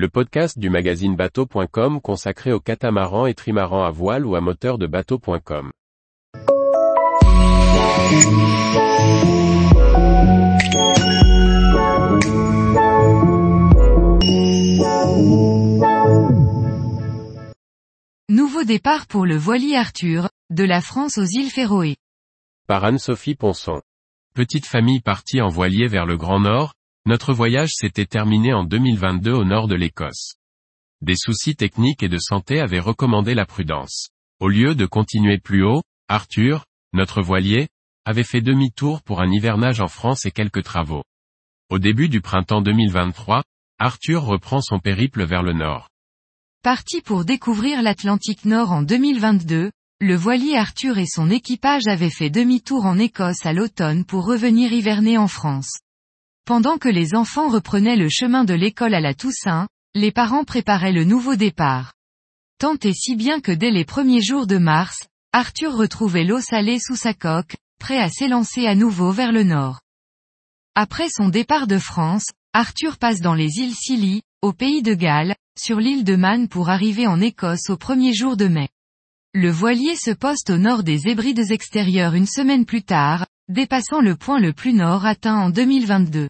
le podcast du magazine bateau.com consacré aux catamarans et trimarans à voile ou à moteur de bateau.com. Nouveau départ pour le voilier Arthur, de la France aux îles Féroé. Par Anne-Sophie Ponson. Petite famille partie en voilier vers le Grand Nord, notre voyage s'était terminé en 2022 au nord de l'Écosse. Des soucis techniques et de santé avaient recommandé la prudence. Au lieu de continuer plus haut, Arthur, notre voilier, avait fait demi-tour pour un hivernage en France et quelques travaux. Au début du printemps 2023, Arthur reprend son périple vers le nord. Parti pour découvrir l'Atlantique Nord en 2022, le voilier Arthur et son équipage avaient fait demi-tour en Écosse à l'automne pour revenir hiverner en France. Pendant que les enfants reprenaient le chemin de l'école à la Toussaint, les parents préparaient le nouveau départ. Tant et si bien que dès les premiers jours de mars, Arthur retrouvait l'eau salée sous sa coque, prêt à s'élancer à nouveau vers le nord. Après son départ de France, Arthur passe dans les îles Scilly, au pays de Galles, sur l'île de Man pour arriver en Écosse au premier jour de mai. Le voilier se poste au nord des Hébrides extérieures une semaine plus tard, dépassant le point le plus nord atteint en 2022.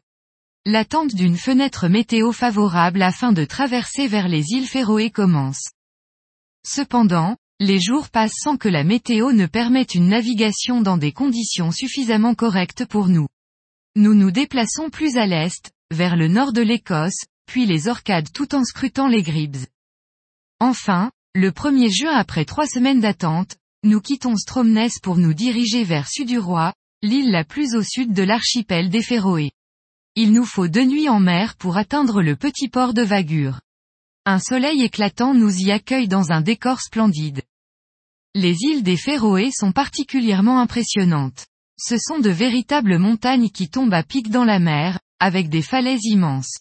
L'attente d'une fenêtre météo favorable afin de traverser vers les îles Féroé commence. Cependant, les jours passent sans que la météo ne permette une navigation dans des conditions suffisamment correctes pour nous. Nous nous déplaçons plus à l'est, vers le nord de l'Écosse, puis les orcades tout en scrutant les Gribs. Enfin, le 1er juin après trois semaines d'attente, nous quittons Stromness pour nous diriger vers Suduroy, l'île la plus au sud de l'archipel des Féroé. Il nous faut deux nuits en mer pour atteindre le petit port de Vagure. Un soleil éclatant nous y accueille dans un décor splendide. Les îles des Féroé sont particulièrement impressionnantes. Ce sont de véritables montagnes qui tombent à pic dans la mer, avec des falaises immenses.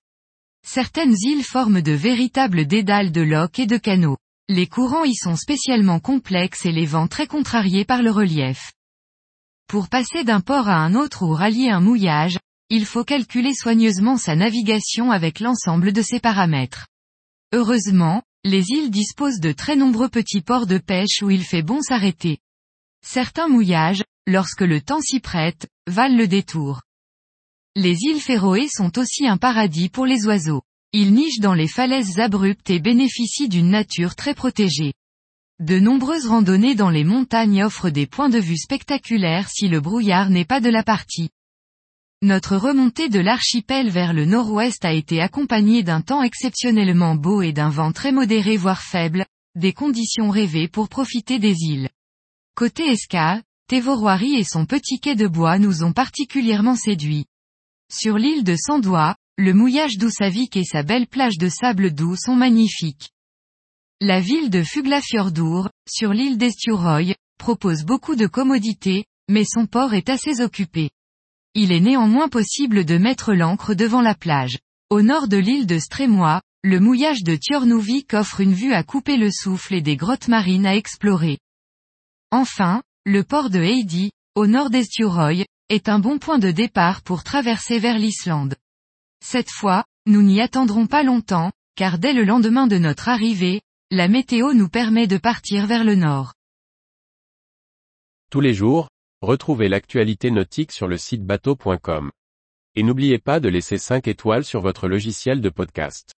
Certaines îles forment de véritables dédales de loques et de canaux. Les courants y sont spécialement complexes et les vents très contrariés par le relief. Pour passer d'un port à un autre ou rallier un mouillage, il faut calculer soigneusement sa navigation avec l'ensemble de ses paramètres. Heureusement, les îles disposent de très nombreux petits ports de pêche où il fait bon s'arrêter. Certains mouillages, lorsque le temps s'y prête, valent le détour. Les îles Féroé sont aussi un paradis pour les oiseaux. Ils nichent dans les falaises abruptes et bénéficient d'une nature très protégée. De nombreuses randonnées dans les montagnes offrent des points de vue spectaculaires si le brouillard n'est pas de la partie. Notre remontée de l'archipel vers le nord-ouest a été accompagnée d'un temps exceptionnellement beau et d'un vent très modéré voire faible, des conditions rêvées pour profiter des îles. Côté Esca, Tévoroirie et son petit quai de bois nous ont particulièrement séduits. Sur l'île de Sandois, le mouillage d'Ousavik et sa belle plage de sable doux sont magnifiques. La ville de Fuglafjordur, sur l'île d'Esturoy, propose beaucoup de commodités, mais son port est assez occupé. Il est néanmoins possible de mettre l'ancre devant la plage. Au nord de l'île de Strémois, le mouillage de Tjornuvik offre une vue à couper le souffle et des grottes marines à explorer. Enfin, le port de Heidi, au nord d'Esturoy, est un bon point de départ pour traverser vers l'Islande. Cette fois, nous n'y attendrons pas longtemps, car dès le lendemain de notre arrivée, la météo nous permet de partir vers le nord. Tous les jours, retrouvez l'actualité nautique sur le site bateau.com. Et n'oubliez pas de laisser 5 étoiles sur votre logiciel de podcast.